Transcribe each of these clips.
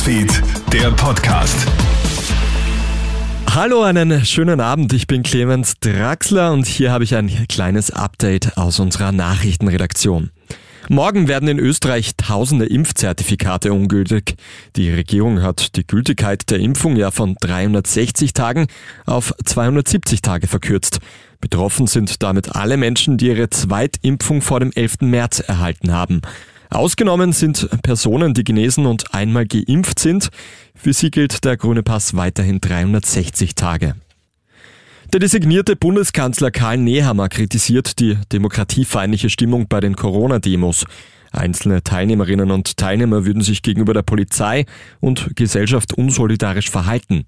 Newsfeed, der Podcast. Hallo, einen schönen Abend. Ich bin Clemens Draxler und hier habe ich ein kleines Update aus unserer Nachrichtenredaktion. Morgen werden in Österreich tausende Impfzertifikate ungültig. Die Regierung hat die Gültigkeit der Impfung ja von 360 Tagen auf 270 Tage verkürzt. Betroffen sind damit alle Menschen, die ihre Zweitimpfung vor dem 11. März erhalten haben. Ausgenommen sind Personen, die genesen und einmal geimpft sind. Für sie gilt der grüne Pass weiterhin 360 Tage. Der designierte Bundeskanzler Karl Nehammer kritisiert die demokratiefeindliche Stimmung bei den Corona-Demos. Einzelne Teilnehmerinnen und Teilnehmer würden sich gegenüber der Polizei und Gesellschaft unsolidarisch verhalten.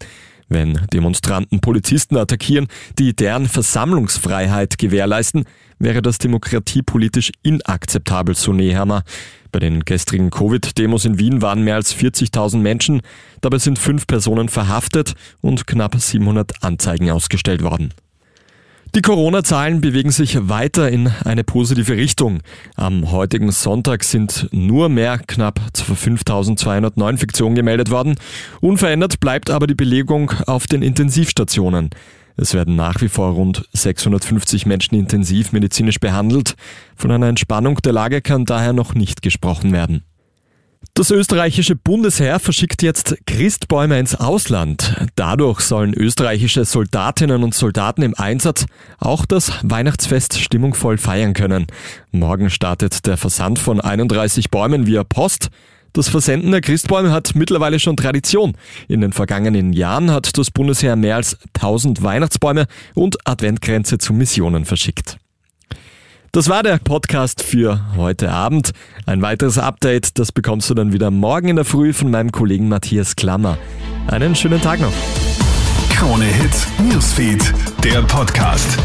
Wenn Demonstranten Polizisten attackieren, die deren Versammlungsfreiheit gewährleisten, wäre das demokratiepolitisch inakzeptabel, so Nehammer. Bei den gestrigen Covid-Demos in Wien waren mehr als 40.000 Menschen. Dabei sind fünf Personen verhaftet und knapp 700 Anzeigen ausgestellt worden. Die Corona-Zahlen bewegen sich weiter in eine positive Richtung. Am heutigen Sonntag sind nur mehr knapp 5200 Neuinfektionen gemeldet worden. Unverändert bleibt aber die Belegung auf den Intensivstationen. Es werden nach wie vor rund 650 Menschen intensiv medizinisch behandelt. Von einer Entspannung der Lage kann daher noch nicht gesprochen werden. Das österreichische Bundesheer verschickt jetzt Christbäume ins Ausland. Dadurch sollen österreichische Soldatinnen und Soldaten im Einsatz auch das Weihnachtsfest stimmungsvoll feiern können. Morgen startet der Versand von 31 Bäumen via Post. Das Versenden der Christbäume hat mittlerweile schon Tradition. In den vergangenen Jahren hat das Bundesheer mehr als 1000 Weihnachtsbäume und Adventgrenze zu Missionen verschickt. Das war der Podcast für heute Abend. Ein weiteres Update, das bekommst du dann wieder morgen in der Früh von meinem Kollegen Matthias Klammer. Einen schönen Tag noch. Krone Hits, Newsfeed, der Podcast.